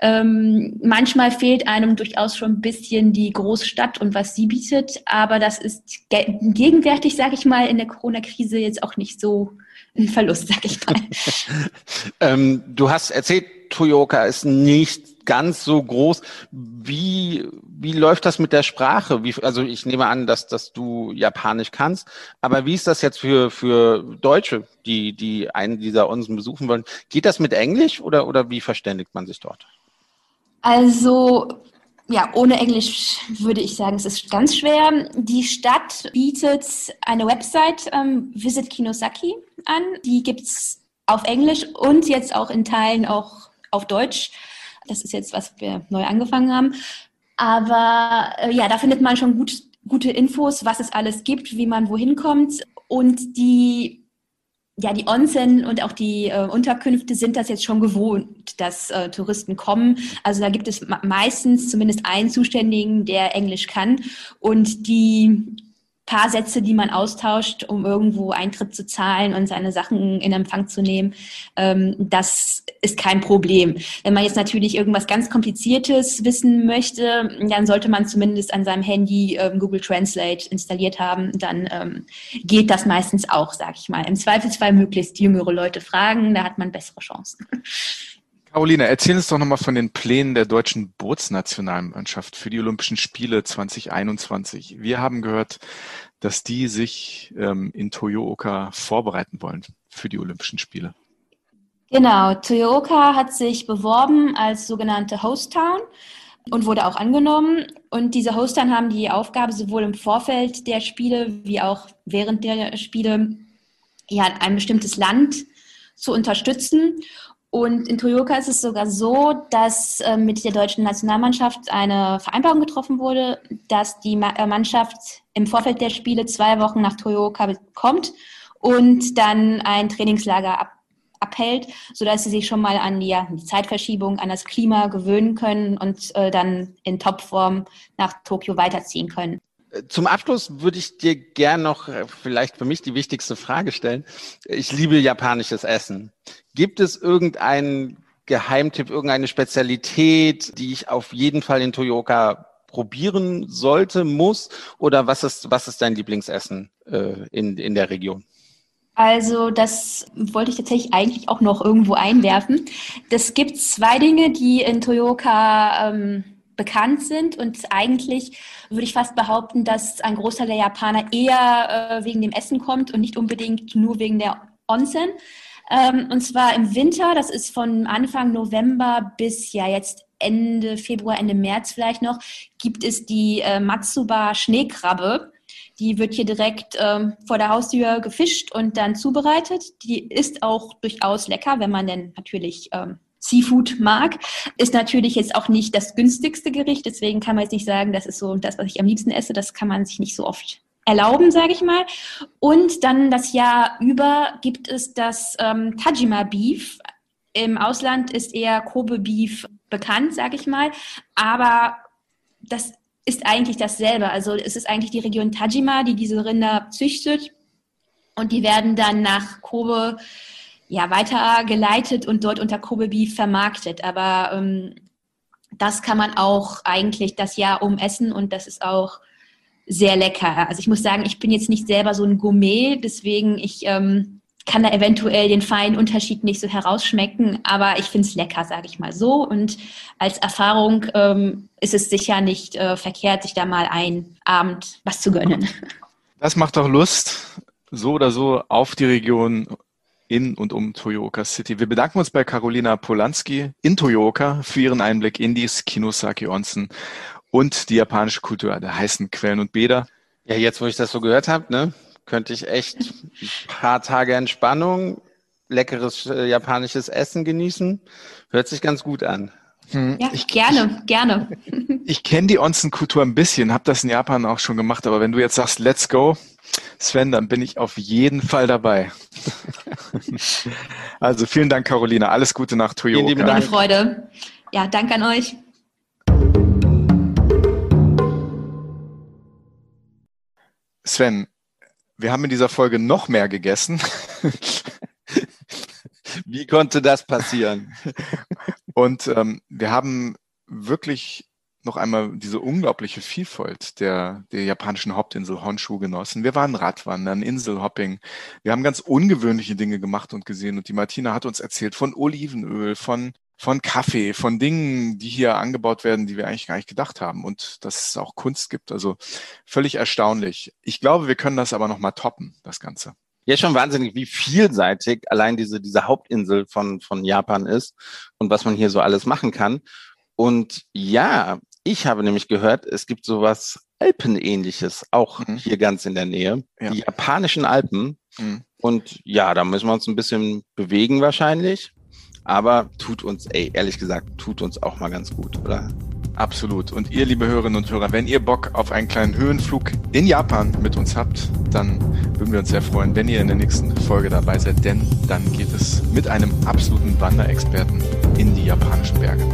Ähm, manchmal fehlt einem durchaus schon ein bisschen die Großstadt und was sie bietet, aber das ist ge gegenwärtig, sage ich mal, in der Corona-Krise jetzt auch nicht so ein Verlust, sage ich mal. ähm, du hast erzählt, Toyoka ist nicht ganz so groß. Wie, wie läuft das mit der Sprache? Wie, also ich nehme an, dass, dass du Japanisch kannst, aber wie ist das jetzt für, für Deutsche, die, die einen dieser Onsen besuchen wollen? Geht das mit Englisch oder, oder wie verständigt man sich dort? Also ja, ohne Englisch würde ich sagen, es ist ganz schwer. Die Stadt bietet eine Website, ähm, Visit Kinosaki, an. Die gibt es auf Englisch und jetzt auch in Teilen auch auf Deutsch. Das ist jetzt, was wir neu angefangen haben. Aber äh, ja, da findet man schon gut, gute Infos, was es alles gibt, wie man wohin kommt. Und die, ja, die Onsen und auch die äh, Unterkünfte sind das jetzt schon gewohnt, dass äh, Touristen kommen. Also da gibt es meistens zumindest einen Zuständigen, der Englisch kann. Und die paar Sätze, die man austauscht, um irgendwo Eintritt zu zahlen und seine Sachen in Empfang zu nehmen, ähm, das ist kein Problem. Wenn man jetzt natürlich irgendwas ganz Kompliziertes wissen möchte, dann sollte man zumindest an seinem Handy ähm, Google Translate installiert haben. Dann ähm, geht das meistens auch, sag ich mal. Im Zweifelsfall möglichst jüngere Leute fragen, da hat man bessere Chancen. Caroline, erzähl uns doch nochmal von den Plänen der deutschen Bootsnationalmannschaft für die Olympischen Spiele 2021. Wir haben gehört, dass die sich ähm, in Toyooka vorbereiten wollen für die Olympischen Spiele. Genau, Toyooka hat sich beworben als sogenannte Host Town und wurde auch angenommen. Und diese Host Town haben die Aufgabe, sowohl im Vorfeld der Spiele wie auch während der Spiele ja, ein bestimmtes Land zu unterstützen. Und in Toyooka ist es sogar so, dass äh, mit der deutschen Nationalmannschaft eine Vereinbarung getroffen wurde, dass die äh, Mannschaft im Vorfeld der Spiele zwei Wochen nach Toyooka kommt und dann ein Trainingslager ab abhält, sodass sie sich schon mal an die, ja, die Zeitverschiebung, an das Klima gewöhnen können und äh, dann in Topform nach Tokio weiterziehen können. Zum Abschluss würde ich dir gern noch äh, vielleicht für mich die wichtigste Frage stellen. Ich liebe japanisches Essen. Gibt es irgendeinen Geheimtipp, irgendeine Spezialität, die ich auf jeden Fall in Toyooka probieren sollte, muss? Oder was ist, was ist dein Lieblingsessen äh, in, in der Region? Also das wollte ich tatsächlich eigentlich auch noch irgendwo einwerfen. Das gibt zwei Dinge, die in Toyooka ähm, bekannt sind und eigentlich würde ich fast behaupten, dass ein Großteil der Japaner eher äh, wegen dem Essen kommt und nicht unbedingt nur wegen der Onsen. Ähm, und zwar im Winter, das ist von Anfang November bis ja jetzt Ende Februar, Ende März vielleicht noch, gibt es die äh, Matsuba Schneekrabbe. Die wird hier direkt ähm, vor der Haustür gefischt und dann zubereitet. Die ist auch durchaus lecker, wenn man denn natürlich ähm, Seafood mag. Ist natürlich jetzt auch nicht das günstigste Gericht, deswegen kann man jetzt nicht sagen, das ist so das, was ich am liebsten esse. Das kann man sich nicht so oft erlauben, sage ich mal. Und dann das Jahr über gibt es das ähm, Tajima Beef. Im Ausland ist eher Kobe Beef bekannt, sage ich mal. Aber das ist eigentlich dasselbe. Also es ist eigentlich die Region Tajima, die diese Rinder züchtet. Und die werden dann nach Kobe ja, weitergeleitet und dort unter Kobe Beef vermarktet. Aber ähm, das kann man auch eigentlich das Jahr um essen und das ist auch sehr lecker. Also ich muss sagen, ich bin jetzt nicht selber so ein Gourmet, deswegen ich ähm, kann da eventuell den feinen Unterschied nicht so herausschmecken, aber ich finde es lecker, sage ich mal so. Und als Erfahrung ähm, ist es sicher nicht äh, verkehrt, sich da mal einen Abend was zu gönnen. Das macht doch Lust, so oder so auf die Region in und um Toyoka City. Wir bedanken uns bei Carolina Polanski in Toyoka für ihren Einblick in die Kinosaki Onsen und die japanische Kultur der heißen Quellen und Bäder. Ja, jetzt wo ich das so gehört habe, ne, könnte ich echt ein paar Tage Entspannung, leckeres äh, japanisches Essen genießen. Hört sich ganz gut an. Hm, ja, ich, gerne, ich, gerne. Ich kenne die Onsen-Kultur ein bisschen, habe das in Japan auch schon gemacht, aber wenn du jetzt sagst, let's go, Sven, dann bin ich auf jeden Fall dabei. also vielen Dank, Carolina. Alles Gute nach Toyota. Vielen lieben Dank. Freude. Ja, danke an euch. Sven, wir haben in dieser Folge noch mehr gegessen. Wie konnte das passieren? Und ähm, wir haben wirklich noch einmal diese unglaubliche Vielfalt der, der japanischen Hauptinsel Honshu genossen. Wir waren Radwandern, Inselhopping. Wir haben ganz ungewöhnliche Dinge gemacht und gesehen. Und die Martina hat uns erzählt von Olivenöl, von von Kaffee, von Dingen, die hier angebaut werden, die wir eigentlich gar nicht gedacht haben und dass es auch Kunst gibt. Also völlig erstaunlich. Ich glaube, wir können das aber noch mal toppen, das Ganze. Ja, schon wahnsinnig, wie vielseitig allein diese, diese Hauptinsel von, von Japan ist und was man hier so alles machen kann. Und ja, ich habe nämlich gehört, es gibt sowas Alpenähnliches auch mhm. hier ganz in der Nähe. Ja. Die japanischen Alpen. Mhm. Und ja, da müssen wir uns ein bisschen bewegen wahrscheinlich. Aber tut uns, ey, ehrlich gesagt, tut uns auch mal ganz gut, oder? Absolut. Und ihr, liebe Hörerinnen und Hörer, wenn ihr Bock auf einen kleinen Höhenflug in Japan mit uns habt, dann würden wir uns sehr freuen, wenn ihr in der nächsten Folge dabei seid, denn dann geht es mit einem absoluten Wanderexperten in die japanischen Berge.